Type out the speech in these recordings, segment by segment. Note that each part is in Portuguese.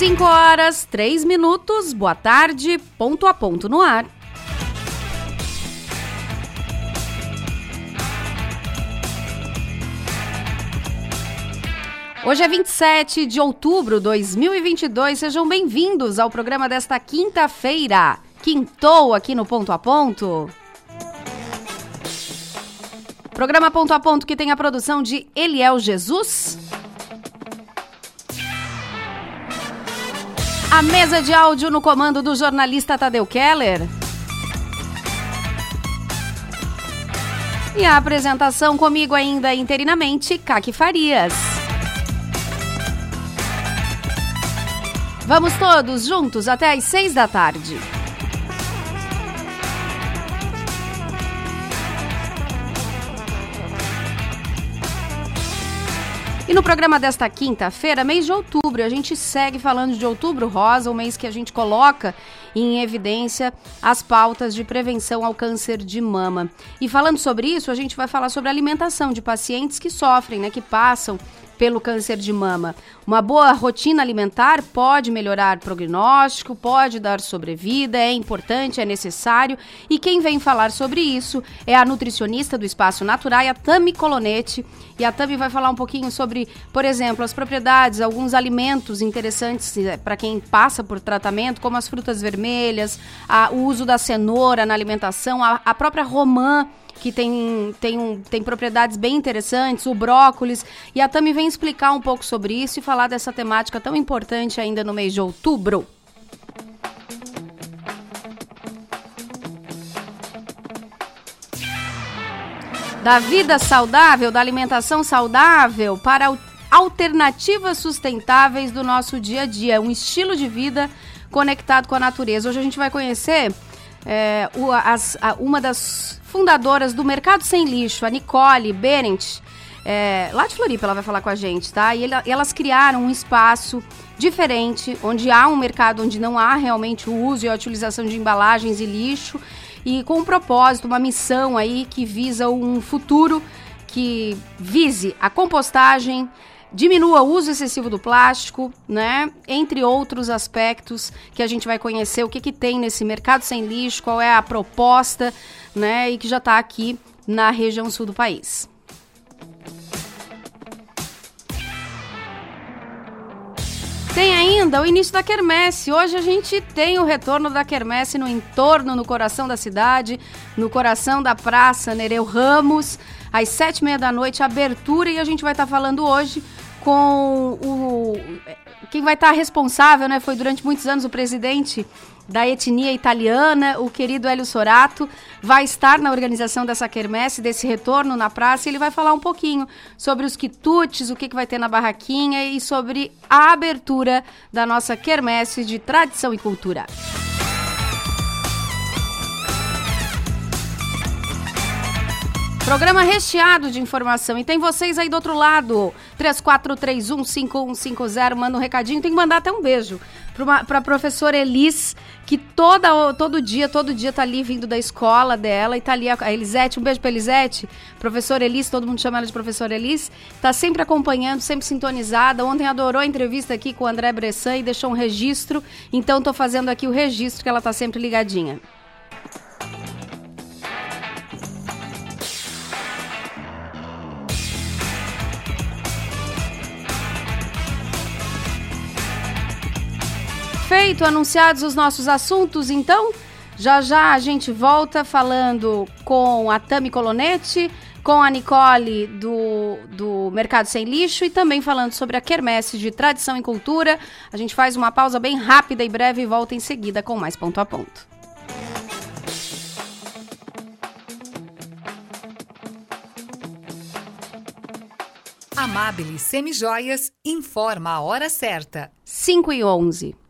5 horas, 3 minutos, boa tarde, ponto a ponto no ar. Hoje é 27 de outubro de 2022. Sejam bem-vindos ao programa desta quinta-feira. Quintou aqui no Ponto a Ponto. Programa Ponto a Ponto que tem a produção de Eliel Jesus. A mesa de áudio no comando do jornalista Tadeu Keller. E a apresentação comigo ainda interinamente, Kaki Farias. Vamos todos juntos até às seis da tarde. E no programa desta quinta-feira, mês de outubro, a gente segue falando de outubro rosa, o mês que a gente coloca em evidência as pautas de prevenção ao câncer de mama. E falando sobre isso, a gente vai falar sobre a alimentação de pacientes que sofrem, né, que passam pelo câncer de mama. Uma boa rotina alimentar pode melhorar o prognóstico, pode dar sobrevida, é importante, é necessário. E quem vem falar sobre isso é a nutricionista do Espaço Natural, a Tami Colonetti. E a Tami vai falar um pouquinho sobre, por exemplo, as propriedades, alguns alimentos interessantes eh, para quem passa por tratamento, como as frutas vermelhas, a, o uso da cenoura na alimentação, a, a própria romã que tem, tem, um, tem propriedades bem interessantes, o brócolis. E a Tami vem explicar um pouco sobre isso e falar dessa temática tão importante ainda no mês de outubro. Da vida saudável, da alimentação saudável para alternativas sustentáveis do nosso dia a dia, um estilo de vida conectado com a natureza. Hoje a gente vai conhecer é, o, as, a, uma das fundadoras do Mercado Sem Lixo, a Nicole Berendt, é, lá de Floripa ela vai falar com a gente, tá? E, ele, elas criaram um espaço diferente, onde há um mercado onde não há realmente o uso e a utilização de embalagens e lixo, e com um propósito, uma missão aí que visa um futuro que vise a compostagem, diminua o uso excessivo do plástico, né? Entre outros aspectos que a gente vai conhecer o que, que tem nesse mercado sem lixo, qual é a proposta, né? E que já está aqui na região sul do país. Tem ainda o início da quermesse. Hoje a gente tem o retorno da quermesse no entorno, no coração da cidade, no coração da praça Nereu Ramos, às sete e meia da noite, abertura, e a gente vai estar tá falando hoje com o quem vai estar responsável, né? Foi durante muitos anos o presidente da etnia italiana, o querido Hélio Sorato, vai estar na organização dessa quermesse, desse retorno na praça, e ele vai falar um pouquinho sobre os quitutes, o que, que vai ter na barraquinha e sobre a abertura da nossa quermesse de tradição e cultura. Programa recheado de informação. E tem vocês aí do outro lado. 34315150. Manda um recadinho. Tem que mandar até um beijo para a professora Elis, que toda, todo dia, todo dia tá ali vindo da escola dela e tá ali a, Elisete. Um beijo para Elisete. Professora Elis, todo mundo chama ela de professora Elis. Tá sempre acompanhando, sempre sintonizada. Ontem adorou a entrevista aqui com o André Bressan e deixou um registro. Então tô fazendo aqui o registro que ela tá sempre ligadinha. Feito, anunciados os nossos assuntos, então, já já a gente volta falando com a Tami Colonetti, com a Nicole do, do Mercado Sem Lixo e também falando sobre a Quermesse de Tradição e Cultura. A gente faz uma pausa bem rápida e breve e volta em seguida com mais ponto a ponto. Amabile Semijoias informa a hora certa. 5 e 11.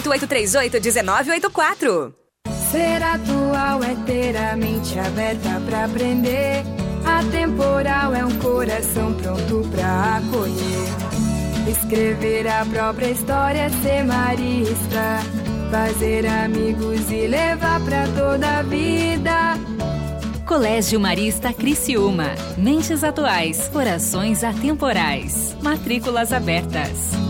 1984. Ser atual é ter a mente aberta pra aprender. Atemporal é um coração pronto pra acolher. Escrever a própria história, ser marista. Fazer amigos e levar pra toda a vida. Colégio Marista Criciúma. Mentes atuais, corações atemporais. Matrículas abertas.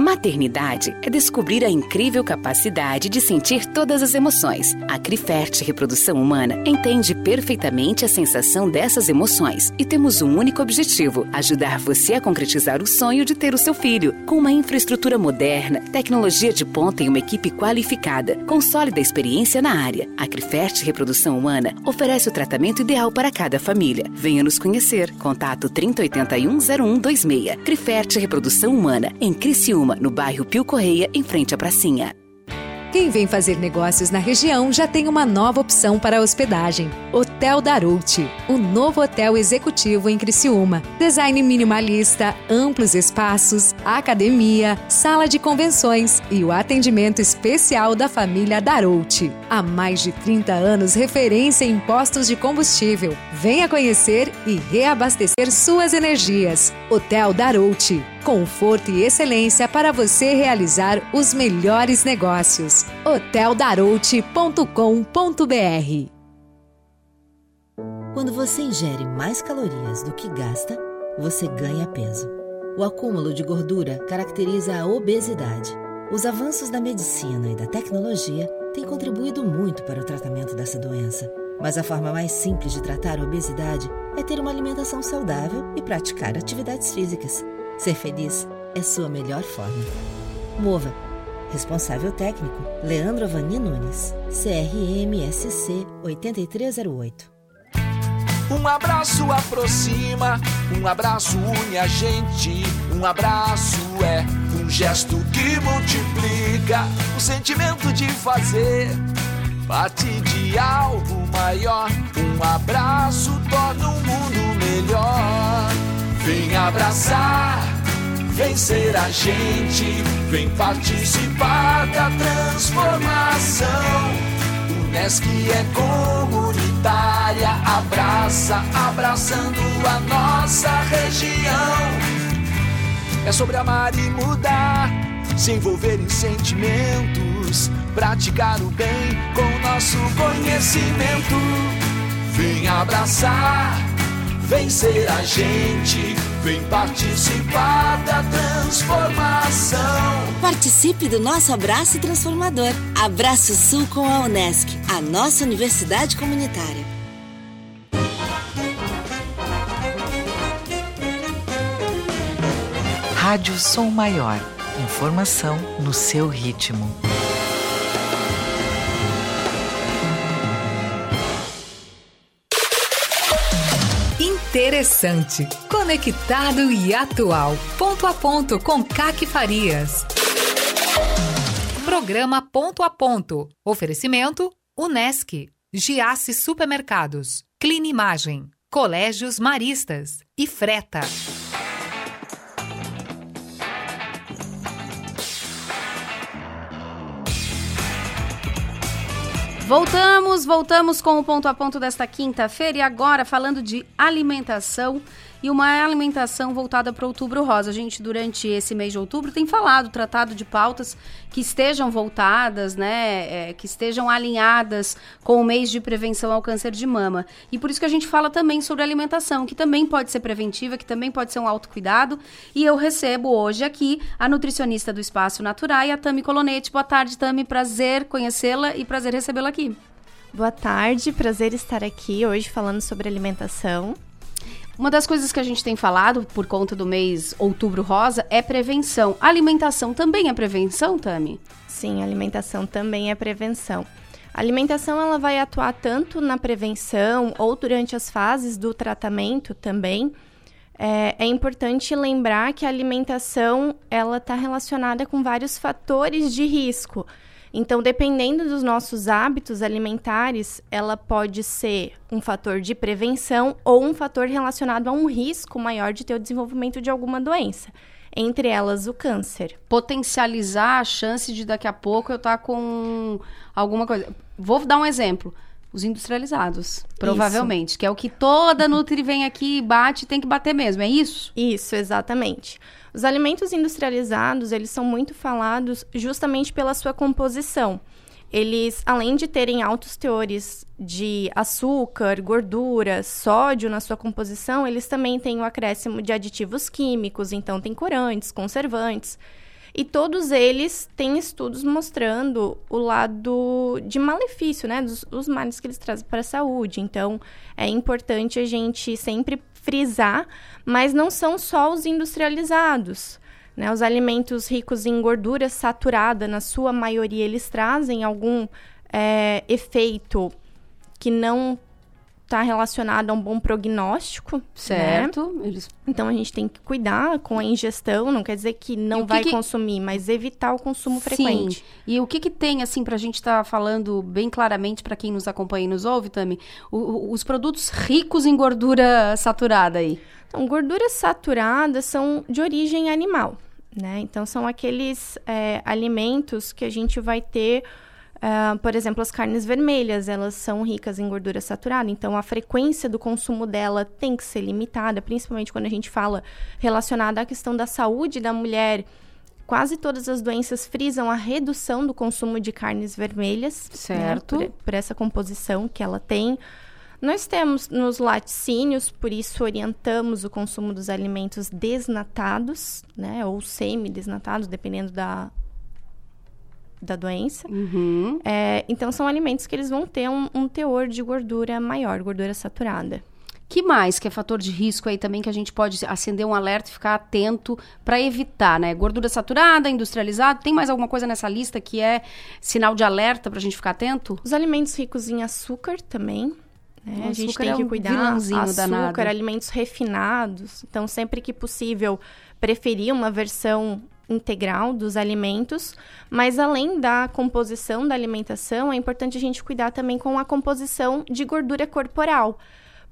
Maternidade é descobrir a incrível capacidade de sentir todas as emoções. A Crifert Reprodução Humana entende perfeitamente a sensação dessas emoções e temos um único objetivo: ajudar você a concretizar o sonho de ter o seu filho. Com uma infraestrutura moderna, tecnologia de ponta e uma equipe qualificada, com sólida experiência na área, a Crifert Reprodução Humana oferece o tratamento ideal para cada família. Venha nos conhecer. Contato 3081 0126. Crifert Reprodução Humana, em Criciúma no bairro Pio Correia, em frente à pracinha. Quem vem fazer negócios na região já tem uma nova opção para hospedagem. Hotel Darouti, o novo hotel executivo em Criciúma. Design minimalista, amplos espaços, academia, sala de convenções e o atendimento especial da família Darouti. Há mais de 30 anos referência em postos de combustível. Venha conhecer e reabastecer suas energias. Hotel Darouti, conforto e excelência para você realizar os melhores negócios. hoteldarouti.com.br Quando você ingere mais calorias do que gasta, você ganha peso. O acúmulo de gordura caracteriza a obesidade. Os avanços da medicina e da tecnologia têm contribuído muito para o tratamento dessa doença. Mas a forma mais simples de tratar a obesidade é ter uma alimentação saudável e praticar atividades físicas. Ser feliz é sua melhor forma. Mova. Responsável técnico: Leandro Avani Nunes. CRMSC 8308. Um abraço aproxima, um abraço une a gente. Um abraço é um gesto que multiplica o sentimento de fazer parte de algo maior. Um abraço torna o um mundo melhor. Vem abraçar, vem ser a gente, vem participar da transformação. Unesc é comunitária, abraça, abraçando a nossa região. É sobre amar e mudar, se envolver em sentimentos, praticar o bem com nosso conhecimento. Vem abraçar, vem ser a gente, vem participar da transformação. Participe do nosso abraço transformador. Abraço Sul com a Unesc, a nossa universidade comunitária. Rádio Som Maior. Informação no seu ritmo. Interessante, conectado e atual. Ponto a ponto com Caque Farias. programa Ponto a Ponto. Oferecimento Unesc, Giasse Supermercados, Clinimagem, Colégios Maristas e Freta. Voltamos, voltamos com o ponto a ponto desta quinta-feira e agora falando de alimentação e uma alimentação voltada para outubro rosa. A gente, durante esse mês de outubro, tem falado, tratado de pautas que estejam voltadas, né, é, que estejam alinhadas com o mês de prevenção ao câncer de mama. E por isso que a gente fala também sobre alimentação, que também pode ser preventiva, que também pode ser um autocuidado. E eu recebo hoje aqui a nutricionista do Espaço Natural, a Tami Colonete. Boa tarde, Tami. Prazer conhecê-la e prazer recebê-la aqui. Boa tarde, prazer estar aqui hoje falando sobre alimentação. Uma das coisas que a gente tem falado por conta do mês Outubro Rosa é prevenção. A alimentação também é prevenção, Tami? Sim, alimentação também é prevenção. A alimentação ela vai atuar tanto na prevenção ou durante as fases do tratamento também. É, é importante lembrar que a alimentação ela está relacionada com vários fatores de risco. Então, dependendo dos nossos hábitos alimentares, ela pode ser um fator de prevenção ou um fator relacionado a um risco maior de ter o desenvolvimento de alguma doença. Entre elas, o câncer. Potencializar a chance de daqui a pouco eu estar tá com alguma coisa. Vou dar um exemplo os industrializados, provavelmente, isso. que é o que toda Nutri vem aqui e bate, tem que bater mesmo, é isso? Isso, exatamente. Os alimentos industrializados, eles são muito falados justamente pela sua composição. Eles, além de terem altos teores de açúcar, gordura, sódio na sua composição, eles também têm o acréscimo de aditivos químicos, então tem corantes, conservantes. E todos eles têm estudos mostrando o lado de malefício, né? Dos, os males que eles trazem para a saúde. Então, é importante a gente sempre frisar, mas não são só os industrializados. Né? Os alimentos ricos em gordura saturada, na sua maioria, eles trazem algum é, efeito que não está relacionado a um bom prognóstico, né? certo? Né? Eles... Então a gente tem que cuidar com a ingestão, não quer dizer que não vai que... consumir, mas evitar o consumo frequente. Sim. E o que que tem assim para a gente estar tá falando bem claramente para quem nos acompanha e nos ouve, Tami, o, o, os produtos ricos em gordura saturada aí? Então, gorduras saturadas são de origem animal, né? Então são aqueles é, alimentos que a gente vai ter Uh, por exemplo, as carnes vermelhas, elas são ricas em gordura saturada, então a frequência do consumo dela tem que ser limitada, principalmente quando a gente fala relacionada à questão da saúde da mulher. Quase todas as doenças frisam a redução do consumo de carnes vermelhas, né, certo? Né, por, por essa composição que ela tem. Nós temos nos laticínios, por isso orientamos o consumo dos alimentos desnatados, né, ou semi-desnatados, dependendo da, da doença. Uhum. É, então, são alimentos que eles vão ter um, um, teor de gordura maior, gordura saturada. Que mais que é fator de risco aí também que a gente pode acender um alerta e ficar atento para evitar, né? Gordura saturada, industrializada, tem mais alguma coisa nessa lista que é sinal de alerta para a gente ficar atento? Os alimentos ricos em açúcar também. Né? A gente tem é que cuidar. açúcar, danado. alimentos refinados. Então, sempre que possível, preferir uma versão integral dos alimentos, mas além da composição da alimentação, é importante a gente cuidar também com a composição de gordura corporal,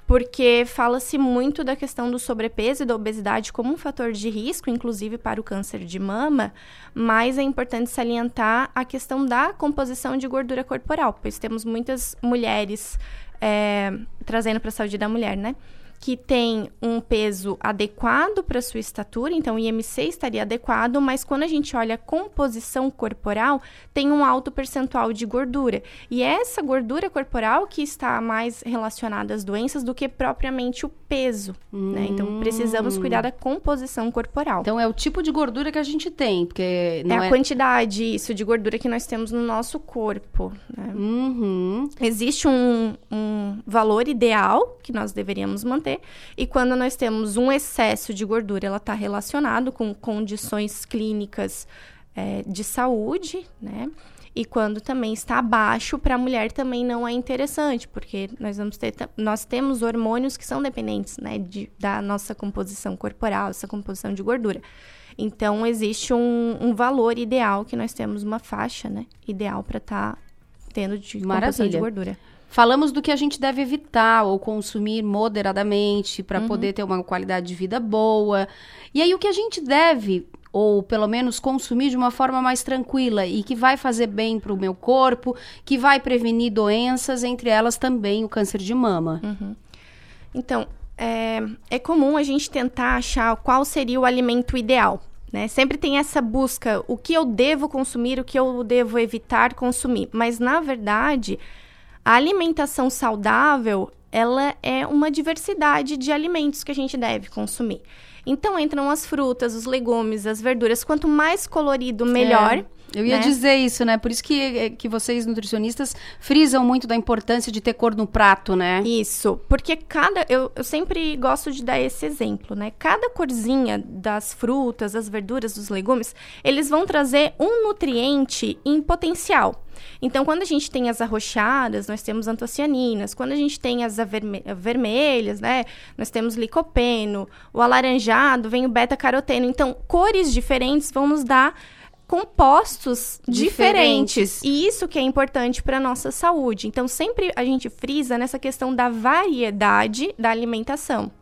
porque fala-se muito da questão do sobrepeso e da obesidade como um fator de risco, inclusive para o câncer de mama, mas é importante salientar a questão da composição de gordura corporal, pois temos muitas mulheres é, trazendo para a saúde da mulher, né? Que tem um peso adequado para sua estatura, então o IMC estaria adequado, mas quando a gente olha a composição corporal, tem um alto percentual de gordura. E é essa gordura corporal que está mais relacionada às doenças do que propriamente o peso, hum. né? Então precisamos hum. cuidar da composição corporal. Então é o tipo de gordura que a gente tem, porque é a é... quantidade isso de gordura que nós temos no nosso corpo. Né? Uhum. Existe um, um valor ideal que nós deveríamos manter e quando nós temos um excesso de gordura, ela está relacionado com condições clínicas é, de saúde, né? E quando também está abaixo, para a mulher também não é interessante, porque nós vamos ter nós temos hormônios que são dependentes, né, de, da nossa composição corporal, essa composição de gordura. Então existe um, um valor ideal que nós temos uma faixa, né, ideal para estar tá tendo de Maravilha. composição de gordura. Falamos do que a gente deve evitar ou consumir moderadamente para Uhum. poder ter uma qualidade de vida boa. E aí o que a gente deve ou pelo menos consumir de uma forma mais tranquila e que vai fazer bem para o meu corpo, que vai prevenir doenças, entre elas também o câncer de mama. Uhum. Então, é, é comum a gente tentar achar qual seria o alimento ideal. Né? Sempre tem essa busca, o que eu devo consumir, o que eu devo evitar consumir. Mas, na verdade, a alimentação saudável, ela é uma diversidade de alimentos que a gente deve consumir. Então, entram as frutas, os legumes, as verduras. Quanto mais colorido, melhor. É. Eu ia né? dizer isso, né? Por isso que, que vocês, nutricionistas, frisam muito da importância de ter cor no prato, né? Isso, porque cada. Eu, eu sempre gosto de dar esse exemplo, né? Cada corzinha das frutas, das verduras, dos legumes, eles vão trazer um nutriente em potencial. Então, quando a gente tem as arroxadas, nós temos antocianinas. Quando a gente tem as averme- vermelhas, né? Nós temos licopeno. O alaranjado vem o beta-caroteno. Então, cores diferentes vão nos dar compostos diferentes. Diferentes. E isso que é importante para nossa saúde. Então, sempre a gente frisa nessa questão da variedade da alimentação.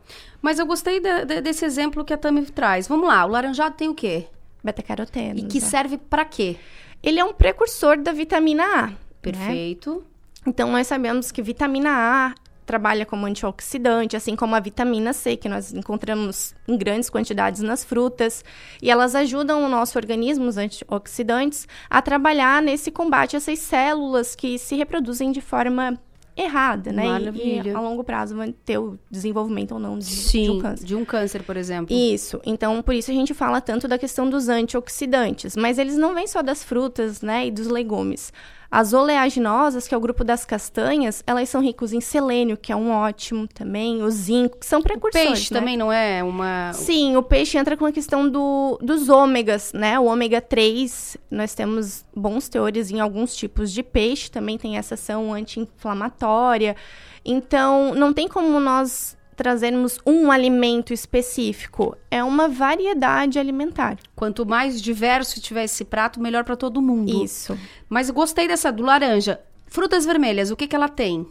Mas eu gostei da- da- desse exemplo que a Tami traz. Vamos lá, o laranjado tem o quê? Beta-caroteno. E que serve pra quê? Ele é um precursor da vitamina A. né? Perfeito. Então, nós sabemos que vitamina A trabalha como antioxidante, assim como a vitamina C, que nós encontramos em grandes quantidades nas frutas. E elas ajudam o nosso organismo, os antioxidantes, a trabalhar nesse combate a essas células que se reproduzem de forma errada, né? E- Maravilha. E, a longo prazo vão ter o desenvolvimento ou não de, de Sim, um câncer. de um câncer, por exemplo. Isso. Então, por isso a gente fala tanto da questão dos antioxidantes. Mas eles não vêm só das frutas, né, e dos legumes. As oleaginosas, que é o grupo das castanhas, elas são ricos em selênio, que é um ótimo também, o zinco, que são precursores, Peixe né? também não é uma... Sim, o peixe entra com a questão do, dos ômegas, né? O ômega 3, nós temos bons teores em alguns tipos de peixe, também tem essa ação anti-inflamatória. Então, não tem como nós trazermos um alimento específico. É uma variedade alimentar. Quanto mais diverso tiver esse prato, melhor pra todo mundo. Isso. Mas gostei dessa do laranja. Frutas vermelhas, o que que ela tem?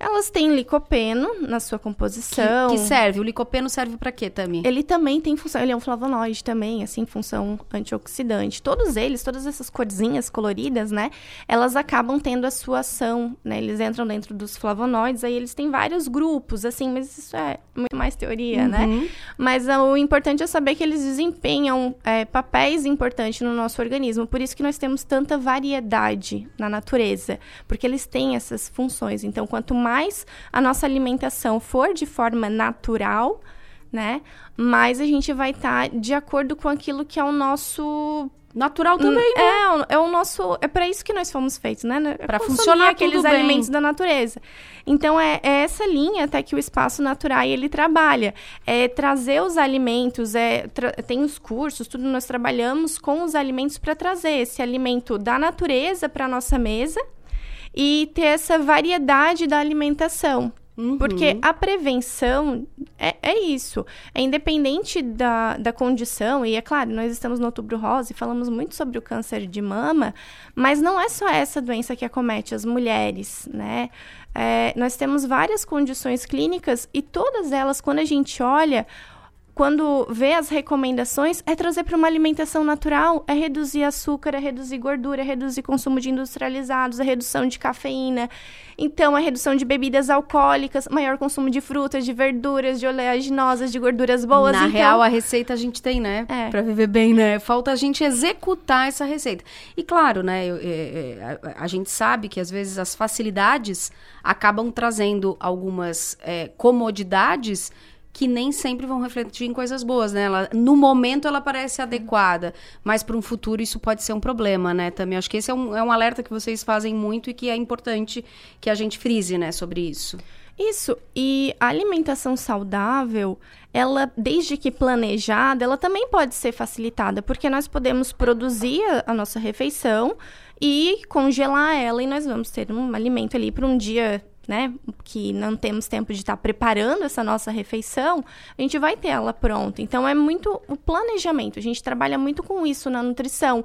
Elas têm licopeno na sua composição. Que, que serve? O licopeno serve pra quê, Tami? Ele também tem função, ele é um flavonoide também, assim, função antioxidante. Todos eles, todas essas corzinhas coloridas, né, elas acabam tendo a sua ação, né, eles entram dentro dos flavonoides, aí eles têm vários grupos, assim, mas isso é muito mais teoria, né? Uhum. Mas ah, o importante é saber que eles desempenham é, papéis importantes no nosso organismo, por isso que nós temos tanta variedade na natureza, porque eles têm essas funções. Então, quanto mais a nossa alimentação for de forma natural, né, mais a gente vai estar de acordo com aquilo que é o nosso Natural também, né? é, o- é o nosso. É para isso que nós fomos feitos, né? É consumir funcionar aqueles bem. alimentos da natureza. Então é, é essa linha até que o espaço natural ele trabalha. É trazer os alimentos, é tem os cursos, tudo nós trabalhamos com os alimentos para trazer esse alimento da natureza para nossa mesa e ter essa variedade da alimentação. Uhum. Porque a prevenção é, é isso. É independente da, da condição, e é claro, nós estamos no outubro rosa e falamos muito sobre o câncer de mama, mas não é só essa doença que acomete as mulheres, né? É, nós temos várias condições clínicas e todas elas, quando a gente olha, quando vê as recomendações, é trazer para uma alimentação natural, é reduzir açúcar, é reduzir gordura, é reduzir consumo de industrializados, é redução de cafeína. Então, a redução de bebidas alcoólicas, maior consumo de frutas, de verduras, de oleaginosas, de gorduras boas. Na então, real, a receita a gente tem, né? É. Pra viver bem, né? Falta a gente executar essa receita. E claro, né? eu- é, é, a, a gente sabe que às vezes as facilidades acabam trazendo algumas é, comodidades que nem sempre vão refletir em coisas boas, né? Ela, no momento ela parece adequada, mas para um futuro isso pode ser um problema, né? Também acho que esse é um, é um alerta que vocês fazem muito e que é importante que a gente frise, né, sobre isso. Isso. E a alimentação saudável, ela, desde que planejada, ela também pode ser facilitada, porque nós podemos produzir a, a nossa refeição e congelar ela e nós vamos ter um alimento ali para um dia né, que não temos tempo de estar preparando essa nossa refeição, a gente vai ter ela pronta. Então é muito o planejamento. A gente trabalha muito com isso na nutrição,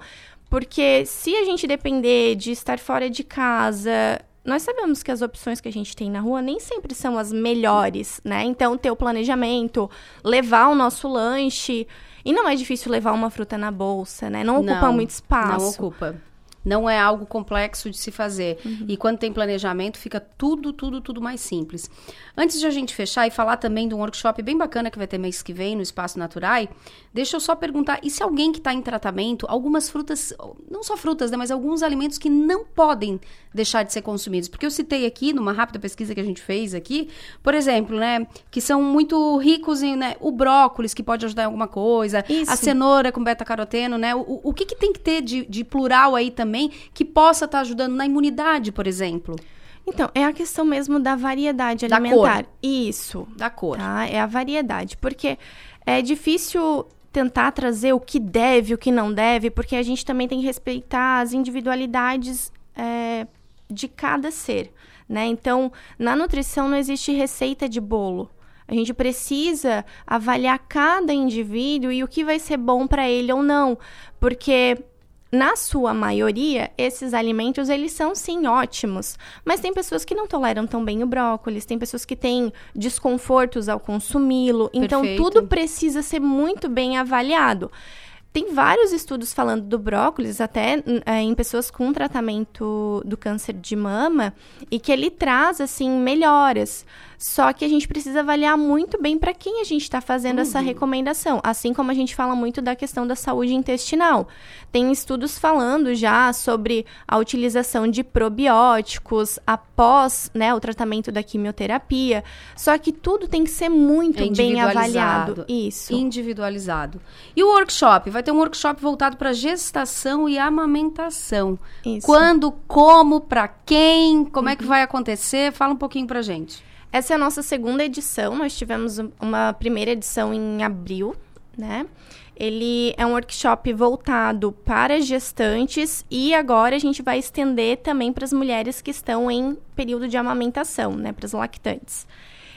porque se a gente depender de estar fora de casa, nós sabemos que as opções que a gente tem na rua nem sempre são as melhores, né? Então, ter o planejamento, levar o nosso lanche. E não é difícil levar uma fruta na bolsa, né? Não ocupa Não, muito espaço. Não ocupa. Não é algo complexo de se fazer. Uhum. E quando tem planejamento, fica tudo, tudo, tudo mais simples. Antes de a gente fechar e falar também de um workshop bem bacana que vai ter mês que vem no Espaço Naturai, deixa eu só perguntar: e se alguém que está em tratamento, algumas frutas, não só frutas, né, mas alguns alimentos que não podem deixar de ser consumidos? Porque eu citei aqui, numa rápida pesquisa que a gente fez aqui, por exemplo, né, que são muito ricos em né, o brócolis, que pode ajudar em alguma coisa, Isso. a cenoura com beta-caroteno, né? O, o que, que tem que ter de, de plural aí também que possa estar ajudando na imunidade, por exemplo? Então, é a questão mesmo da variedade Da alimentar. cor. Isso. Da cor. Tá? É a variedade. Porque é difícil tentar trazer o que deve, o que não deve, porque a gente também tem que respeitar as individualidades é, de cada ser. Né? Então, na nutrição não existe receita de bolo. A gente precisa avaliar cada indivíduo e o que vai ser bom para ele ou não, porque na sua maioria, esses alimentos, eles são sim ótimos. Mas tem pessoas que não toleram tão bem o brócolis, tem pessoas que têm desconfortos ao consumi-lo. Então, tudo precisa ser muito bem avaliado. Tem vários estudos falando do brócolis, até é, em pessoas com tratamento do câncer de mama, e que ele traz, assim, melhoras. Só que a gente precisa avaliar muito bem para quem a gente está fazendo essa recomendação. Assim como a gente fala muito da questão da saúde intestinal. Tem estudos falando já sobre a utilização de probióticos após né, o tratamento da quimioterapia. Só que tudo tem que ser muito É bem avaliado. Isso. Individualizado. E o workshop? Vai ter um workshop voltado para gestação e amamentação. Isso. Quando, como, para quem, como é que vai acontecer? Fala um pouquinho pra gente. Essa é a nossa segunda edição. Nós tivemos um- uma primeira edição em abril, né? Ele é um workshop voltado para gestantes e agora a gente vai estender também para as mulheres que estão em período de amamentação, né? Para as lactantes.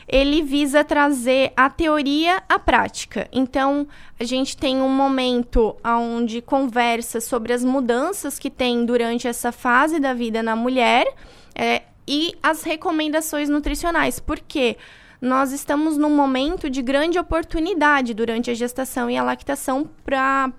Ele visa trazer a teoria à prática. Então, a gente tem um momento onde conversa sobre as mudanças que tem durante essa fase da vida na mulher. é, e as recomendações nutricionais. Por quê? Nós estamos num momento de grande oportunidade durante a gestação e a lactação para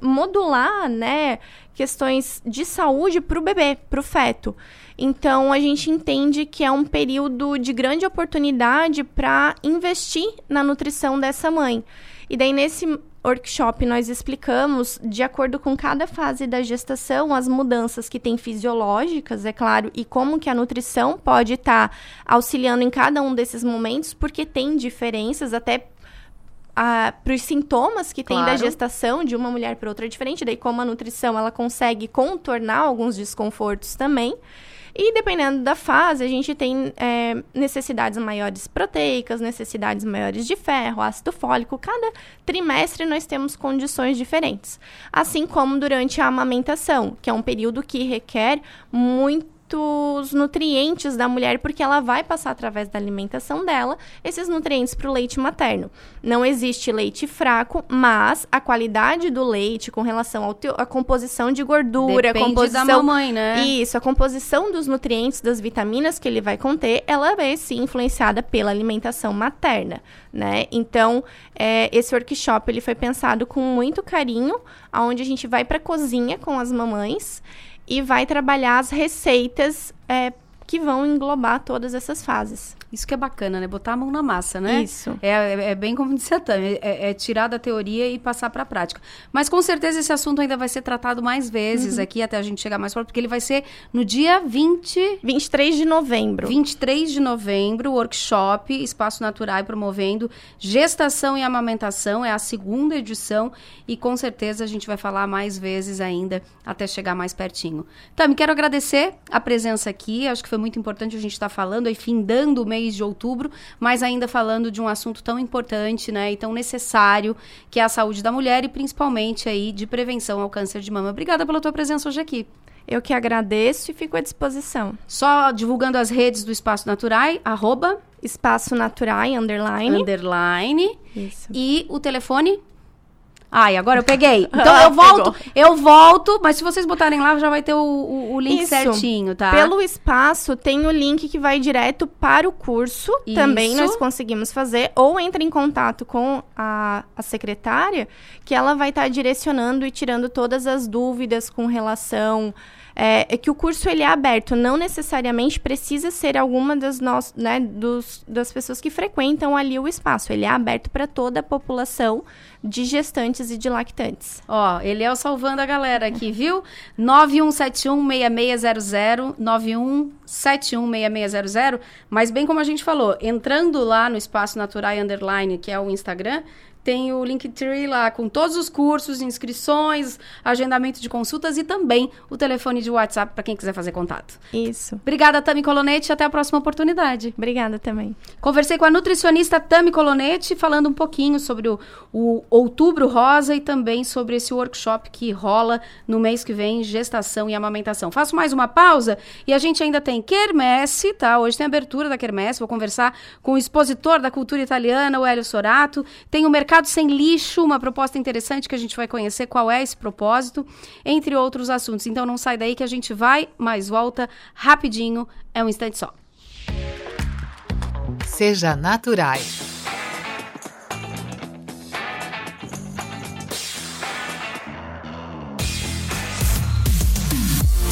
modular, né, questões de saúde para o bebê, para o feto. Então a gente entende que é um período de grande oportunidade para investir na nutrição dessa mãe. E daí nesse workshop nós explicamos, de acordo com cada fase da gestação, as mudanças que tem fisiológicas, é claro, e como que a nutrição pode estar auxiliando em cada um desses momentos, porque tem diferenças até para os sintomas que tem da Claro. gestação de uma mulher para outra é diferente, daí como a nutrição ela consegue contornar alguns desconfortos também. E dependendo da fase, a gente tem é, necessidades maiores proteicas, necessidades maiores de ferro, ácido fólico. Cada trimestre nós temos condições diferentes. Assim como durante a amamentação, que é um período que requer muito muitos nutrientes da mulher, porque ela vai passar através da alimentação dela esses nutrientes para o leite materno. Não existe leite fraco, mas a qualidade do leite com relação ao teu- à composição de gordura, Depende composição da mamãe, né? Isso, a composição dos nutrientes, das vitaminas que ele vai conter, ela vai ser influenciada pela alimentação materna, né? Então, é, esse workshop ele foi pensado com muito carinho, aonde a gente vai para a cozinha com as mamães e vai trabalhar as receitas é, que vão englobar todas essas fases. Isso que é bacana, né? Botar a mão na massa, né? Isso. É, é, é bem como disse a Tânia, é, é tirar da teoria e passar para a prática. Mas com certeza esse assunto ainda vai ser tratado mais vezes Uhum. aqui, até a gente chegar mais próximo, porque ele vai ser no dia 20... 23 de novembro. 23 de novembro, workshop Espaço Natural promovendo gestação e amamentação, é a segunda edição e com certeza a gente vai falar mais vezes ainda até chegar mais pertinho. Tami, quero agradecer a presença aqui, acho que foi muito importante a gente estar falando aí, findando o mês de outubro, mas ainda falando de um assunto tão importante, né, e tão necessário, que é a saúde da mulher e principalmente aí de prevenção ao câncer de mama. Obrigada pela tua presença hoje aqui. Eu que agradeço e fico à disposição. Só divulgando as redes do Espaço Natural, arroba Espaço Natural, underline. underline. Isso. E o telefone? Ai, agora eu peguei. Então eu volto, eu volto, mas se vocês botarem lá, já vai ter o, o, o link Isso. certinho, tá? Pelo espaço, tem o link que vai direto para o curso. Também Isso. nós conseguimos fazer. Ou entre em contato com a, a secretária, que ela vai estar direcionando e tirando todas as dúvidas com relação. É, é que o curso ele é aberto, não necessariamente precisa ser alguma das, nós, né, dos, das pessoas que frequentam ali o espaço. Ele é aberto para toda a população de gestantes e de lactantes. Ó, ele é o salvando a galera aqui, viu? 91716600, 91716600, mas bem como a gente falou, entrando lá no Espaço Natural Underline, que é o Instagram, tem o Linktree lá com todos os cursos, inscrições, agendamento de consultas e também o telefone de WhatsApp para quem quiser fazer contato. Isso. Obrigada, Tami Colonete, até a próxima oportunidade. Obrigada também. Conversei com a nutricionista Tami Colonete, falando um pouquinho sobre o, o Outubro Rosa e também sobre esse workshop que rola no mês que vem, gestação e amamentação. Faço mais uma pausa e a gente ainda tem Quermesse, tá? Hoje tem abertura da Quermesse, vou conversar com o expositor da cultura italiana, o Hélio Sorato. Tem o Mercado Sem Lixo, uma proposta interessante que a gente vai conhecer qual é esse propósito, entre outros assuntos. Então não sai daí que a gente vai, mas volta rapidinho, é um instante só. Seja natural.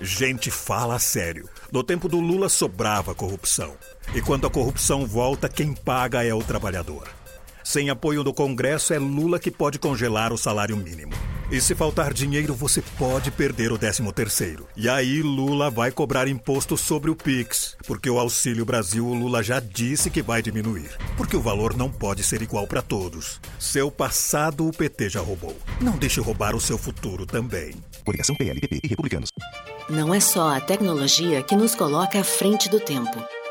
Gente, fala sério. No tempo do Lula sobrava corrupção. E quando a corrupção volta, quem paga é o trabalhador. Sem apoio do Congresso, é Lula que pode congelar o salário mínimo. E se faltar dinheiro, você pode perder o 13 terceiro. E aí Lula vai cobrar imposto sobre o Pix, porque o Auxílio Brasil o Lula já disse que vai diminuir, porque o valor não pode ser igual para todos. Seu passado o PT já roubou. Não deixe roubar o seu futuro também. Coligação PLPP e Republicanos. Não é só a tecnologia que nos coloca à frente do tempo.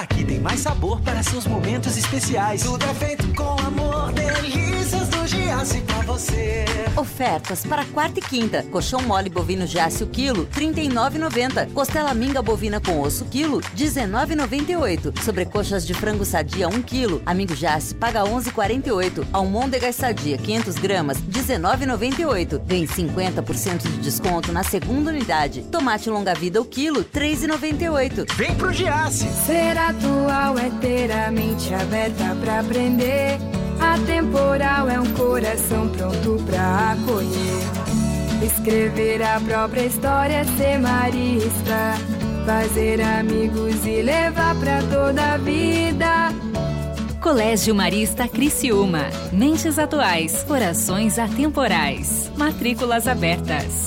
Aqui tem mais sabor para seus momentos especiais. Tudo é feito com amor, delícias pra você. Ofertas para quarta e quinta. Colchão mole bovino Giasse o quilo, R$ 39,90. Costela minga bovina com osso quilo, R$ 19,98. Sobrecoxas de frango sadia 1 quilo. Amigo Giasse paga R$ 11,48. Almôndegas sadia 500 gramas, R$ 19,98. Vem 50% de desconto na segunda unidade. Tomate longa vida o quilo, R$ 3,98. Vem pro Giasse. Ser atual é ter a mente aberta pra aprender. Atemporal é um coração pronto pra acolher. Escrever a própria história, ser marista. Fazer amigos e levar pra toda a vida. Colégio Marista Criciúma. Mentes atuais, corações atemporais. Matrículas abertas.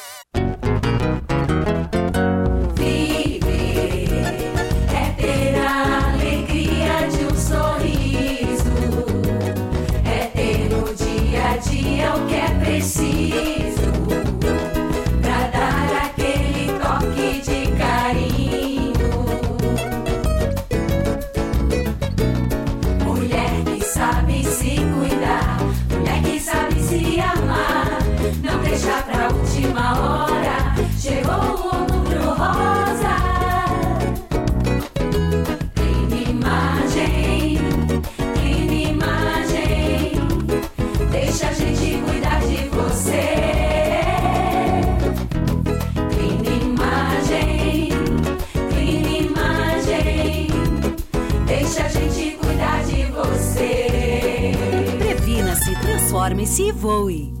Dia o que é preciso, voe.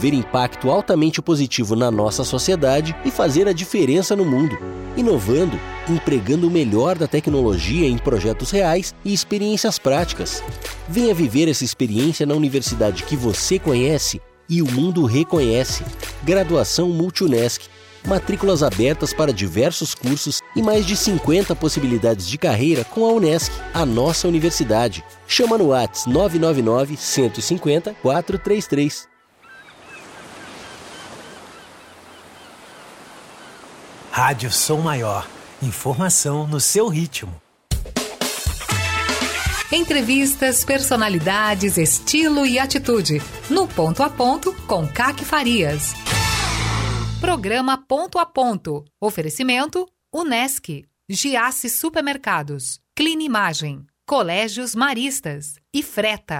impacto altamente positivo na nossa sociedade e fazer a diferença no mundo. Inovando, empregando o melhor da tecnologia em projetos reais e experiências práticas. Venha viver essa experiência na universidade que você conhece e o mundo reconhece. Graduação Multunesc. Matrículas abertas para diversos cursos e mais de 50 possibilidades de carreira com a Unesc, a nossa universidade. Chama no Whats 999 150 433. Rádio Som Maior. Informação no seu ritmo. Entrevistas, personalidades, estilo e atitude. No Ponto a Ponto, com Caque Farias. Programa Ponto a Ponto. Oferecimento: Unesc, Giasse Supermercados, Clinimagem, Colégios Maristas e Freta.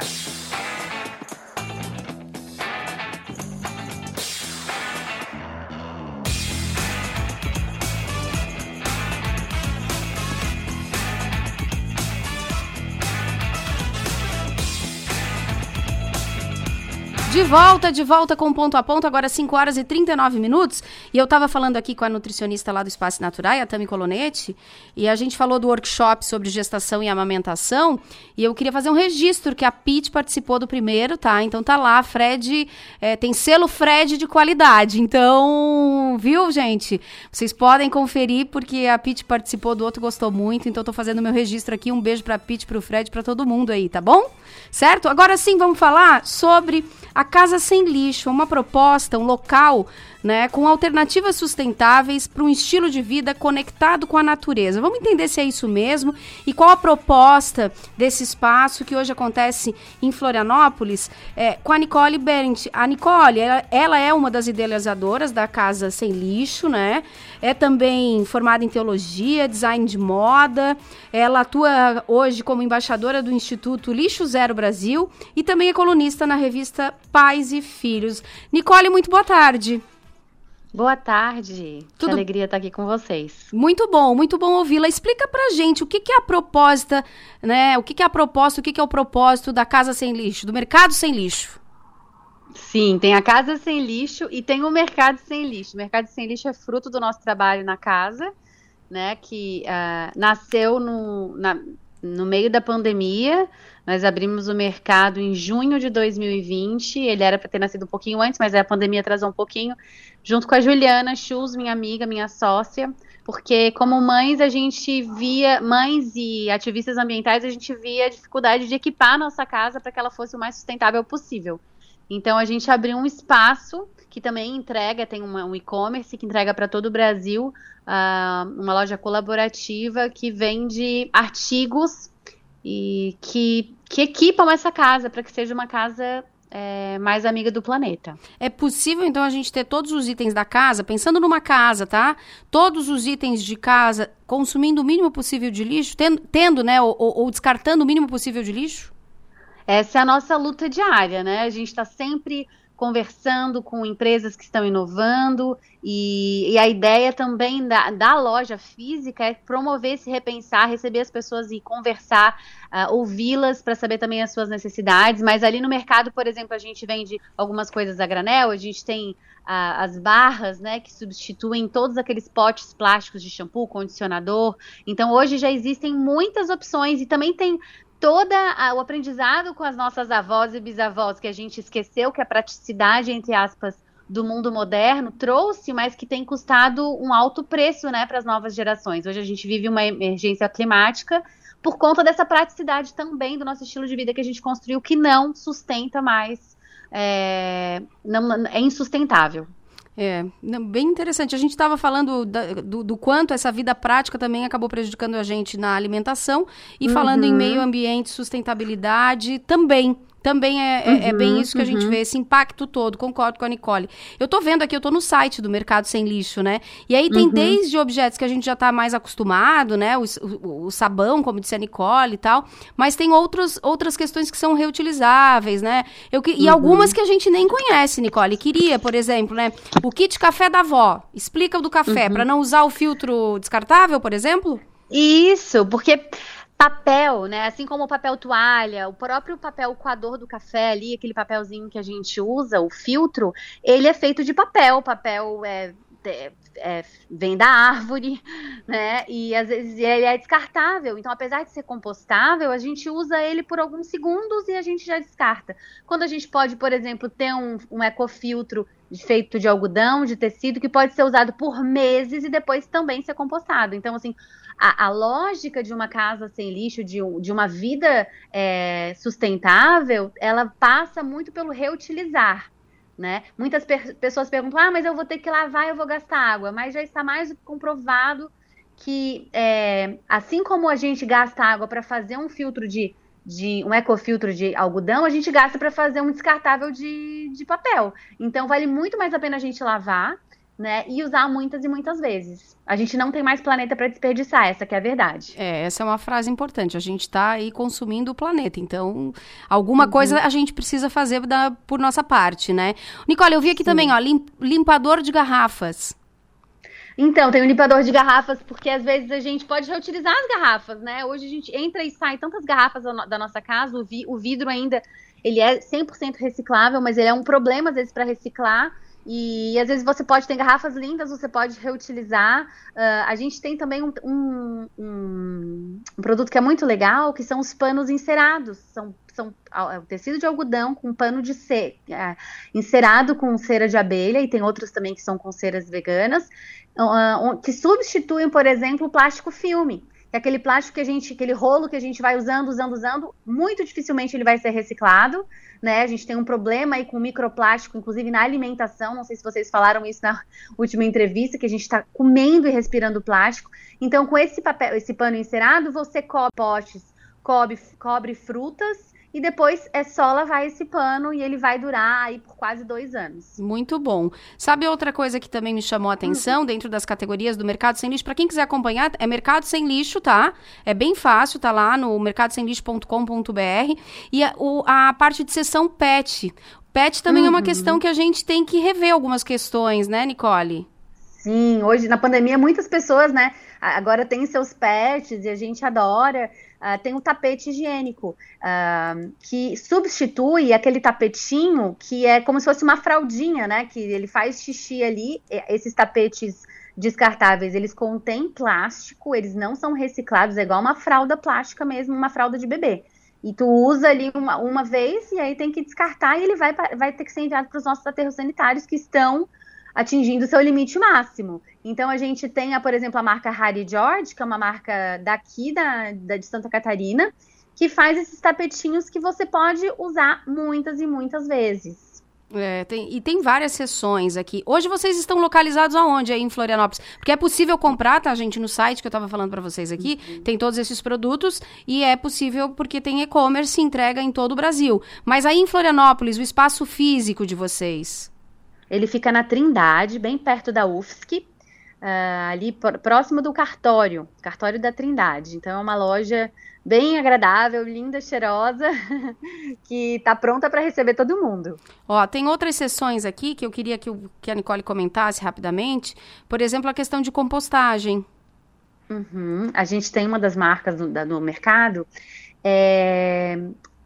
De volta, de volta com ponto a ponto, agora 5 horas e 39 minutos. E eu estava falando aqui com a nutricionista lá do Espaço Natural, a Tami Colonetti, e a gente falou do workshop sobre gestação e amamentação. E eu queria fazer um registro que a Pete participou do primeiro, tá? Então tá lá, Fred, é, tem selo Fred de qualidade. Então, viu, gente? Vocês podem conferir, porque a Pete participou do outro, gostou muito. Então, tô fazendo meu registro aqui. Um beijo pra Pete, pro Fred, pra todo mundo aí, tá bom? Certo? Agora sim, vamos falar sobre a Casa Sem Lixo, uma proposta, um local né, com alternativas sustentáveis para um estilo de vida conectado com a natureza. Vamos entender se é isso mesmo e qual a proposta desse espaço que hoje acontece em Florianópolis é, com a Nicole Berendt. A Nicole, ela, ela, é uma das idealizadoras da Casa Sem Lixo, né? É também formada em teologia, design de moda. Ela atua hoje como embaixadora do Instituto Lixo Zero Brasil e também é colunista na revista Pais e Filhos. Nicole, muito boa tarde. Boa tarde. Tudo... Que alegria estar aqui com vocês. Muito bom, muito bom ouvi-la. Explica pra gente o que, que é a proposta, né? O que, que é a proposta, o que, que é o propósito da Casa Sem Lixo, do Mercado Sem Lixo. Sim, tem a Casa Sem Lixo e tem o Mercado Sem Lixo. O Mercado Sem Lixo é fruto do nosso trabalho na casa, né? Que uh, nasceu no, na, no meio da pandemia. Nós abrimos o mercado em junho de 2020. Ele era para ter nascido um pouquinho antes, mas a pandemia atrasou um pouquinho. Junto com a Juliana Schulz, minha amiga, minha sócia, porque como mães a gente via, mães e ativistas ambientais, a gente via a dificuldade de equipar a nossa casa para que ela fosse o mais sustentável possível. Então a gente abriu um espaço que também entrega, tem uma, um e-commerce que entrega para todo o Brasil, uh, uma loja colaborativa que vende artigos e que, que equipam essa casa para que seja uma casa é, mais amiga do planeta. É possível, então, a gente ter todos os itens da casa, pensando numa casa, tá? Todos os itens de casa consumindo o mínimo possível de lixo, tendo, tendo né, ou, ou descartando o mínimo possível de lixo? Essa é a nossa luta diária, né? A gente está sempre conversando com empresas que estão inovando e, e a ideia também da, da, loja física é promover esse repensar, receber as pessoas e conversar, uh, ouvi-las para saber também as suas necessidades. Mas ali no mercado, por exemplo, a gente vende algumas coisas a granel, a gente tem uh, as barras, né, que substituem todos aqueles potes plásticos de shampoo, condicionador. Então hoje já existem muitas opções e também tem todo o aprendizado com as nossas avós e bisavós, que a gente esqueceu que a praticidade, entre aspas, do mundo moderno trouxe, mas que tem custado um alto preço né, para as novas gerações. Hoje a gente vive uma emergência climática por conta dessa praticidade também do nosso estilo de vida que a gente construiu, que não sustenta mais, é, não, é insustentável. É, bem interessante. A gente estava falando da, do, do, quanto essa vida prática também acabou prejudicando a gente na alimentação e uhum. falando em uhum. meio ambiente, sustentabilidade também, também é, é, é bem isso que a gente vê, esse impacto todo, concordo com a Nicole. Eu tô vendo aqui, eu tô no site do Mercado Sem Lixo, né? E aí tem desde objetos que a gente já tá mais acostumado, né? O, o, o sabão, como disse a Nicole e tal, mas tem outros, outras questões que são reutilizáveis, né? Eu, e algumas que a gente nem conhece, Nicole. Queria, por exemplo, né? O kit café da avó. Explica o do café, para não usar o filtro descartável, por exemplo? Isso, porque papel, né? Assim como o papel toalha, o próprio papel coador do café ali, aquele papelzinho que a gente usa, o filtro, ele é feito de papel, papel é, é, é, vem da árvore, né? E às vezes ele é descartável. Então, apesar de ser compostável, a gente usa ele por alguns segundos e a gente já descarta. Quando a gente pode, por exemplo, ter um, um ecofiltro feito de algodão, de tecido, que pode ser usado por meses e depois também ser compostado. Então, assim, a, a lógica de uma casa sem lixo, de, de uma vida é, sustentável, ela passa muito pelo reutilizar. Né? Muitas per pessoas perguntam: ah, mas eu vou ter que lavar, eu vou gastar água. Mas já está mais comprovado que, é, assim como a gente gasta água para fazer um filtro de, de um ecofiltro de algodão, a gente gasta para fazer um descartável de, de papel. Então, vale muito mais a pena a gente lavar né? E usar muitas e muitas vezes. A gente não tem mais planeta para desperdiçar, essa que é a verdade. É, essa é uma frase importante. A gente está aí consumindo o planeta, então alguma uhum. coisa a gente precisa fazer da, por nossa parte, né? Nicole, eu vi aqui Sim. também, ó, lim, limpador de garrafas. Então, tem um limpador de garrafas, porque às vezes a gente pode reutilizar as garrafas, né? Hoje a gente entra e sai tantas garrafas da nossa casa, o, vi, o vidro ainda, ele é 100% reciclável, mas ele é um problema às vezes para reciclar. E às vezes você pode ter garrafas lindas, você pode reutilizar. Uh, a gente tem também um, um, um, produto que é muito legal, que são os panos encerados. São, são é o tecido de algodão com pano de cera, é, encerado com cera de abelha, e tem outros também que são com ceras veganas, uh, que substituem, por exemplo, o plástico filme. Que aquele plástico que a gente, aquele rolo que a gente vai usando, usando, usando, muito dificilmente ele vai ser reciclado né? A gente tem um problema aí com microplástico, inclusive na alimentação. Não sei se vocês falaram isso na última entrevista, que a gente está comendo e respirando plástico. Então, com esse papel, esse pano encerado, você cobre potes, cobre, cobre frutas e depois é só lavar esse pano e ele vai durar aí por quase dois anos. Muito bom. Sabe outra coisa que também me chamou a atenção uhum. dentro das categorias do Mercado Sem Lixo? Para quem quiser acompanhar, é Mercado Sem Lixo, tá? É bem fácil, tá lá no mercadosemlixo.com.br. E a, o, a parte de sessão PET. PET também uhum. é uma uhum. questão que a gente tem que rever algumas questões, né, Nicole? Sim, hoje na pandemia muitas pessoas, né, agora tem seus pets e a gente adora. Uh, tem o tapete higiênico, uh, que substitui aquele tapetinho que é como se fosse uma fraldinha, né? Que ele faz xixi ali. Esses tapetes descartáveis, eles contêm plástico, eles não são reciclados, é igual uma fralda plástica mesmo, uma fralda de bebê. E tu usa ali uma, uma vez e aí tem que descartar e ele vai, vai ter que ser enviado para os nossos aterros sanitários que estão atingindo seu limite máximo. Então a gente tem, por exemplo, a marca Harry George, que é uma marca daqui da, da de Santa Catarina, que faz esses tapetinhos que você pode usar muitas e muitas vezes. É, tem, e tem várias sessões aqui. Hoje vocês estão localizados aonde aí em Florianópolis? Porque é possível comprar, tá, gente, no site que eu estava falando para vocês aqui, uhum. tem todos esses produtos e é possível porque tem e-commerce entrega em todo o Brasil. Mas aí em Florianópolis, o espaço físico de vocês? Ele fica na Trindade, bem perto da UFSC, uh, ali próximo do cartório, cartório da Trindade. Então é uma loja bem agradável, linda, cheirosa, que está pronta para receber todo mundo. Ó, tem outras sessões aqui que eu queria que, o, que a Nicole comentasse rapidamente. Por exemplo, a questão de compostagem. Uhum. A gente tem uma das marcas no, da, mercado é,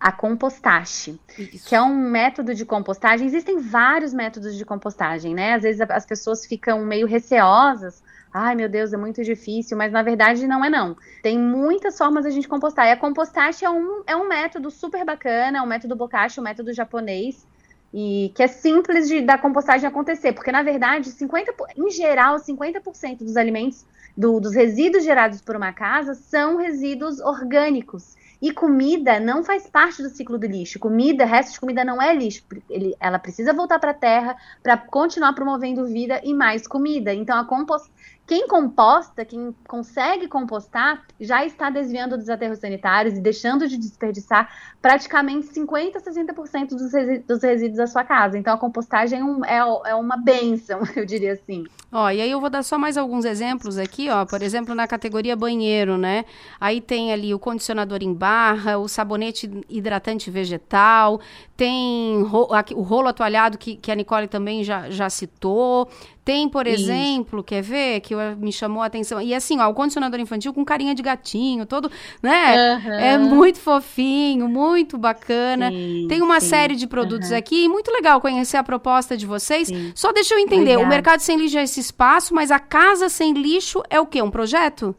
a compostache, Isso. que é um método de compostagem. Existem vários métodos de compostagem, né? Às vezes as pessoas ficam meio receosas. Ai, meu Deus, é muito difícil, mas na verdade não é não. Tem muitas formas a gente compostar. E a compostache é um, é um método super bacana, é um método bokashi, um método japonês, e que é simples de, da compostagem acontecer, porque na verdade, 50, em geral, 50% dos alimentos, do, dos resíduos gerados por uma casa são resíduos orgânicos. E comida não faz parte do ciclo do lixo. Comida, resto de comida não é lixo. Ele, ela precisa voltar para a terra para continuar promovendo vida e mais comida. Então, a compost, quem composta, quem consegue compostar, já está desviando dos aterros sanitários e deixando de desperdiçar praticamente 50% a 60% dos, resi dos resíduos da sua casa. Então, a compostagem é, é, é uma benção, eu diria assim. Ó, e aí eu vou dar só mais alguns exemplos aqui, ó. Por exemplo, na categoria banheiro, né? Aí tem ali o condicionador em barra, o sabonete hidratante vegetal, tem ro o rolo atualhado que, que a Nicole também já, já citou. Tem, por Isso. exemplo, quer ver, que me chamou a atenção. E assim, ó, o condicionador infantil com carinha de gatinho, todo, né? Uhum. É muito fofinho, muito bacana. Sim, Tem uma sim. série de produtos uhum. aqui, muito legal conhecer a proposta de vocês. Sim. Só deixa eu entender, Obrigada. o Mercado Sem Lixo é esse espaço, mas a Casa Sem Lixo é o quê? Um projeto?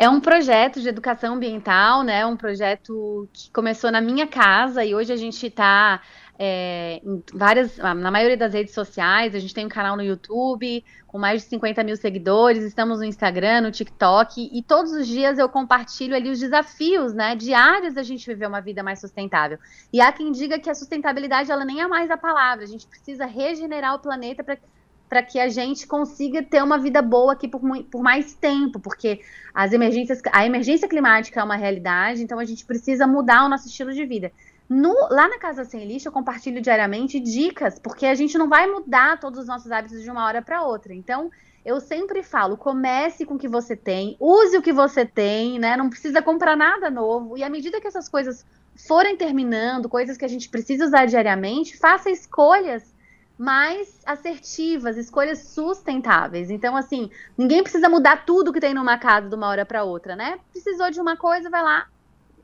É um projeto de educação ambiental, né? Um projeto que começou na minha casa e hoje a gente está é, em várias, na maioria das redes sociais, a gente tem um canal no YouTube com mais de 50 mil seguidores, estamos no Instagram, no TikTok, e todos os dias eu compartilho ali os desafios, né, diários da gente viver uma vida mais sustentável. E há quem diga que a sustentabilidade, ela nem é mais a palavra, a gente precisa regenerar o planeta para para que a gente consiga ter uma vida boa aqui por, por, mais tempo, porque as emergências, a emergência climática é uma realidade, então a gente precisa mudar o nosso estilo de vida. No, lá na Casa Sem Lixo, eu compartilho diariamente dicas, porque a gente não vai mudar todos os nossos hábitos de uma hora para outra. Então, eu sempre falo: comece com o que você tem, use o que você tem, né? Não precisa comprar nada novo. E à medida que essas coisas forem terminando, coisas que a gente precisa usar diariamente, faça escolhas mais assertivas, escolhas sustentáveis. Então, assim, ninguém precisa mudar tudo que tem numa casa de uma hora para outra, né? Precisou de uma coisa, vai lá,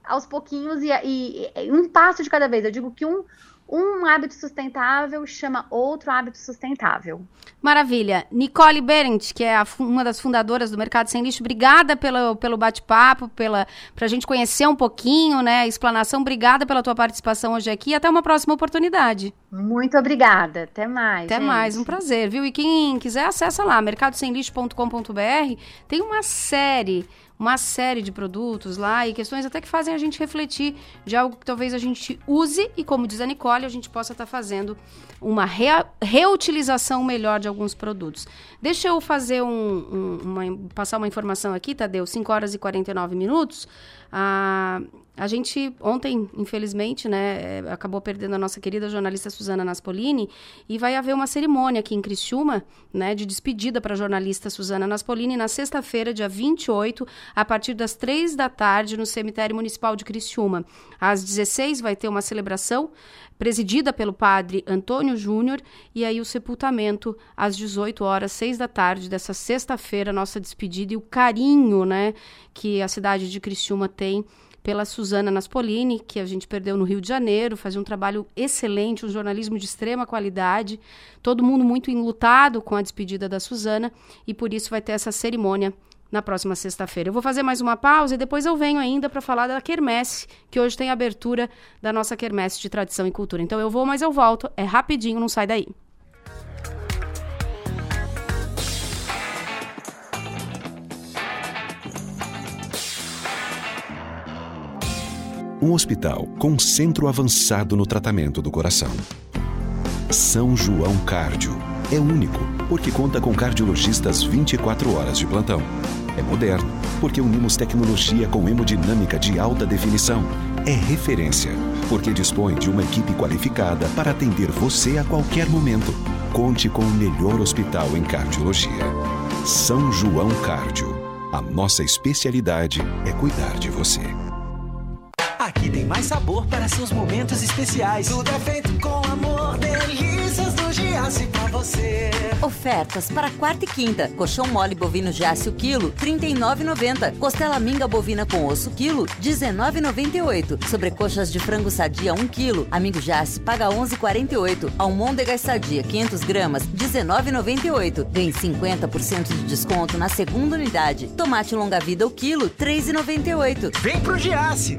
aos pouquinhos e, e, e, um passo de cada vez. Eu digo que um, um hábito sustentável chama outro hábito sustentável. Maravilha. Nicole Berendt, que é a, uma das fundadoras do Mercado Sem Lixo, obrigada pelo, pelo bate-papo, pela pra gente conhecer um pouquinho, né, a explanação. Obrigada pela tua participação hoje aqui e até uma próxima oportunidade. Muito obrigada. Até mais. Até gente. mais, um prazer, viu? E quem quiser, acessa lá, mercadosemlixo.com.br. Tem uma série uma série de produtos lá e questões até que fazem a gente refletir de algo que talvez a gente use e, como diz a Nicole, a gente possa estar tá fazendo uma reutilização melhor de alguns produtos. Deixa eu fazer um, um, uma, passar uma informação aqui, Tadeu, 5 horas e 49 minutos. Ah, a gente, ontem, infelizmente, né, é, acabou perdendo a nossa querida jornalista Suzana Naspolini e vai haver uma cerimônia aqui em Criciúma, né, de despedida para a jornalista Suzana Naspolini na sexta-feira, dia 28, a partir das três da tarde, no cemitério municipal de Criciúma. Às 16 vai ter uma celebração presidida pelo padre Antônio Júnior e aí o sepultamento às 18 horas, 6 da tarde dessa sexta-feira, nossa despedida e o carinho, né, que a cidade de Criciúma tem pela Suzana Naspolini, que a gente perdeu no Rio de Janeiro, fazia um trabalho excelente, um jornalismo de extrema qualidade, todo mundo muito enlutado com a despedida da Suzana, e por isso vai ter essa cerimônia na próxima sexta-feira. Eu vou fazer mais uma pausa e depois eu venho ainda para falar da Quermesse, que hoje tem abertura da nossa Quermesse de Tradição e Cultura. Então eu vou, mas eu volto, é rapidinho, não sai daí. um hospital com centro avançado no tratamento do coração. São João Cárdio. É único, porque conta com cardiologistas 24 horas de plantão. É moderno, porque unimos tecnologia com hemodinâmica de alta definição. É referência, porque dispõe de uma equipe qualificada para atender você a qualquer momento. Conte com o melhor hospital em cardiologia. São João Cárdio. A nossa especialidade é cuidar de você. Aqui tem mais sabor para seus momentos especiais. Tudo é feito com Giasse pra você. Ofertas para quarta e quinta. Colchão mole bovino Giasse o quilo, 39,90. Costela minga bovina com osso quilo, 19,98. Sobrecoxas de frango sadia 1 quilo. Amigo Giasse paga 11,48. Almôndegas sadia 500 gramas, 19,98. Ganhe 50% de desconto na segunda unidade. Tomate longa vida o quilo, 3,98. Vem pro Giasse.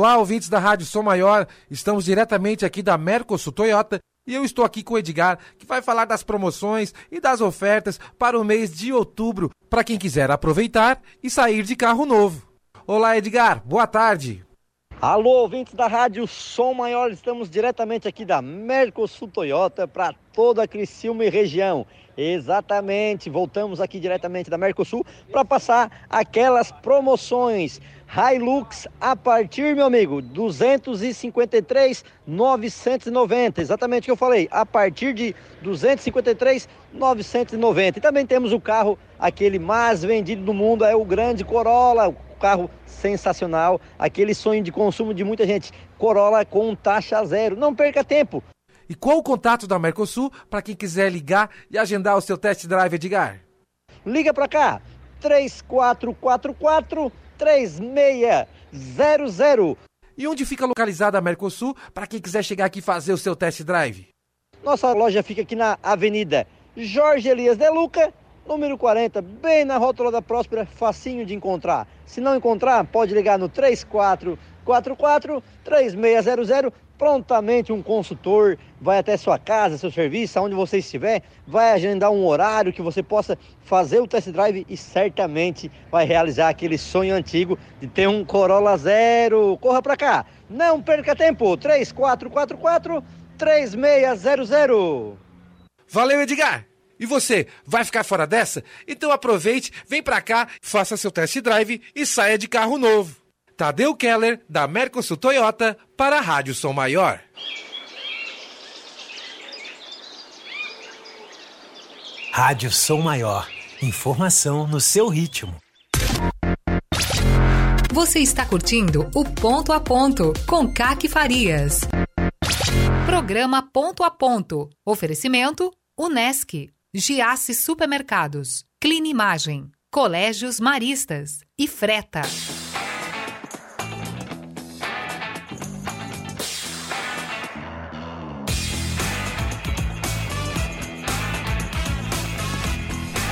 ouvintes da Rádio Som Maior. Estamos diretamente aqui da Mercosul Toyota e eu estou aqui com o Edgar, que vai falar das promoções e das ofertas para o mês de outubro, para quem quiser aproveitar e sair de carro novo. Olá, Edgar. Boa tarde. Alô, ouvintes da Rádio Som Maior, estamos diretamente aqui da Mercosul Toyota para toda a Criciúma e região. Exatamente, voltamos aqui diretamente da Mercosul para passar aquelas promoções. Hilux a partir, meu amigo, 253,990. Exatamente o que eu falei, a partir de 253,990. E também temos o carro, aquele mais vendido do mundo, é o grande Corolla, o carro sensacional, aquele sonho de consumo de muita gente. Corolla com taxa zero. Não perca tempo. E qual o contato da Mercosul para quem quiser ligar e agendar o seu test drive, Edgar? Liga para cá, 3444 3600. E onde fica localizada a Mercosul para quem quiser chegar aqui e fazer o seu test drive? Nossa loja fica aqui na Avenida Jorge Elias de Luca, número 40, bem na rótula da Próspera, facinho de encontrar. Se não encontrar, pode ligar no 3444 3600 prontamente um consultor vai até sua casa, seu serviço, aonde você estiver, vai agendar um horário que você possa fazer o test drive e certamente vai realizar aquele sonho antigo de ter um Corolla zero. Corra para cá, não perca tempo. 3444 3600. Valeu, Edgar. E você, vai ficar fora dessa? Então aproveite, vem pra cá, faça seu test drive e saia de carro novo. Tadeu Keller, da Mercosul Toyota, para a Rádio Som Maior. Rádio Som Maior. Informação no seu ritmo. Você está curtindo o Ponto a Ponto com Caque Farias. Programa Ponto a Ponto. Oferecimento Unesc, Giasse Supermercados, Clean Imagem, Colégios Maristas e Freta.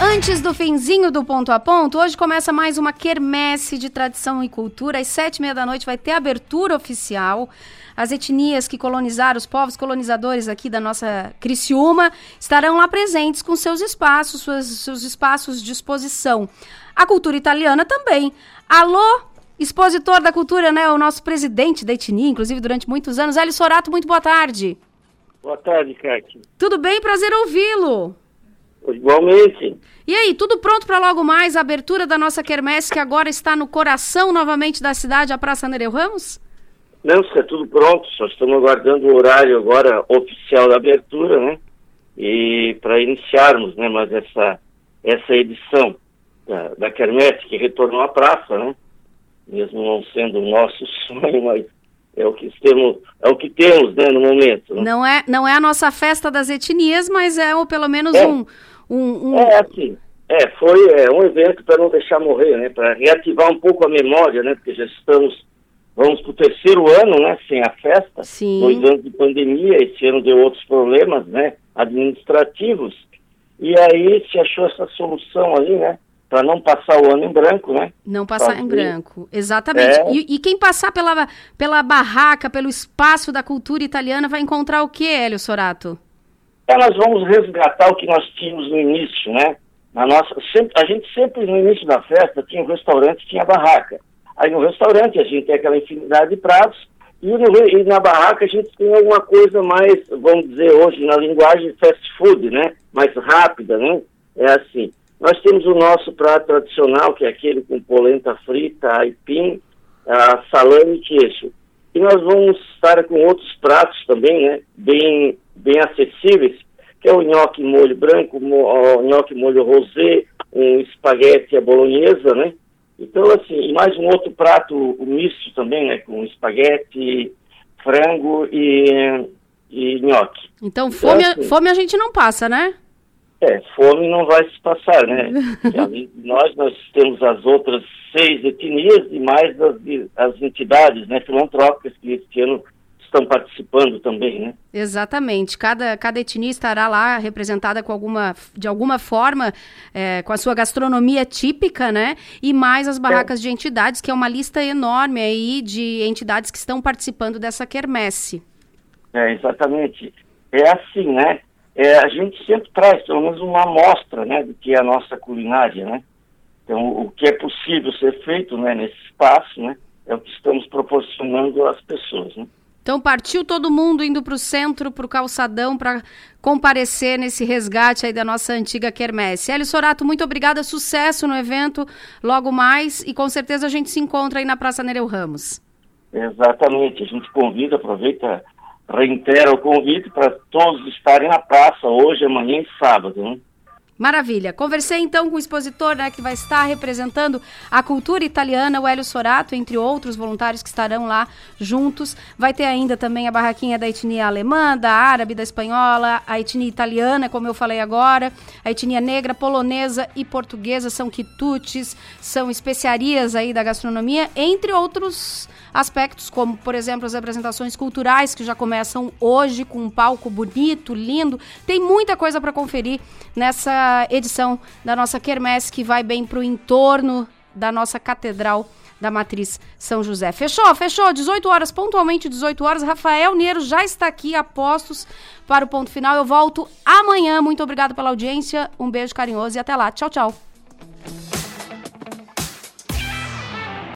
Antes do finzinho do ponto a ponto, hoje começa mais uma quermesse de tradição e cultura. Às sete e meia da noite vai ter abertura oficial. As etnias que colonizaram, os povos colonizadores aqui da nossa Criciúma, estarão lá presentes com seus espaços, suas, seus espaços de exposição. A cultura italiana também. Alô, expositor da cultura, né? O nosso presidente da etnia, inclusive durante muitos anos. Hélio Sorato, muito boa tarde. Boa tarde, Kate. Tudo bem? Prazer ouvi-lo. Igualmente. E aí, tudo pronto para logo mais a abertura da nossa quermesse que agora está no coração novamente da cidade, a Praça Nereu Ramos? Não, está tudo pronto, só estamos aguardando o horário agora oficial da abertura, né? E para iniciarmos, né, mas essa, essa edição da, da quermesse que retornou à praça, né? Mesmo não sendo o nosso sonho, mas é o que temos, é o que temos, né, no momento. Né? Não é, não é a nossa festa das etnias, mas é ou pelo menos É. um, um, um- É, assim, é, foi é, um evento para não deixar morrer, né? Para reativar um pouco a memória, né? Porque já estamos vamos para o terceiro ano, né, sem a festa, Sim. dois anos de pandemia, esse ano deu outros problemas, né, administrativos, e aí se achou essa solução ali, né, para não passar o ano em branco, né? Não passar Fazer- em branco, exatamente. É. E, e quem passar pela, pela barraca, pelo espaço da cultura italiana, vai encontrar o que, Hélio Sorato? É, nós vamos resgatar o que nós tínhamos no início, né? Na nossa, sempre, a gente sempre no início da festa tinha um restaurante, tinha barraca. Aí no restaurante a gente tem aquela infinidade de pratos e, no- e na barraca a gente tem alguma coisa mais, vamos dizer hoje na linguagem fast food, né? Mais rápida, né? É assim. Nós temos o nosso prato tradicional, que é aquele com polenta frita, aipim, ah, salame e queijo. E nós vamos estar com outros pratos também, né? Bem, bem acessíveis, que é o nhoque molho branco, mo, o nhoque molho rosé, um espaguete à bolonhesa, né? Então, assim, e mais um outro prato o misto também, né? Com espaguete, frango e, e nhoque. Então, fome, assim- fome a gente não passa, né? É, fome não vai se passar, né? Nós, nós temos as outras seis etnias e mais as, as entidades né, filantrópicas que este ano estão participando também, né? Exatamente. Cada, cada etnia estará lá representada com alguma, de alguma forma, é, com a sua gastronomia típica, né? E mais as barracas de entidades, que é uma lista enorme aí de entidades que estão participando dessa quermesse. É, exatamente. É assim, né? É, a gente sempre traz pelo menos uma amostra, né, do que é a nossa culinária, né? Então, o que é possível ser feito, né, nesse espaço, né, é o que estamos proporcionando às pessoas, né? Então partiu todo mundo indo para o centro, para o calçadão, para comparecer nesse resgate aí da nossa antiga quermesse. Hélio Sorato, muito obrigada, sucesso no evento logo mais e com certeza a gente se encontra aí na Praça Nereu Ramos. Exatamente. A gente convida, aproveita, reitera o convite para todos estarem na praça hoje, amanhã e sábado, né? Maravilha. Conversei então com o expositor né, que vai estar representando a cultura italiana, o Hélio Sorato, entre outros voluntários que estarão lá juntos. Vai ter ainda também a barraquinha da etnia alemã, da árabe, da espanhola, a etnia italiana, como eu falei agora, a etnia negra, polonesa e portuguesa, são quitutes, são especiarias aí da gastronomia, entre outros aspectos, como, por exemplo, as apresentações culturais que já começam hoje com um palco bonito, lindo. Tem muita coisa para conferir nessa edição da nossa quermesse que vai bem para o entorno da nossa catedral da Matriz São José. Fechou? Fechou. 18 horas, pontualmente 18 horas. Rafael Niero já está aqui a postos para o ponto final. Eu volto amanhã. Muito obrigado pela audiência. Um beijo carinhoso e até lá. Tchau, tchau.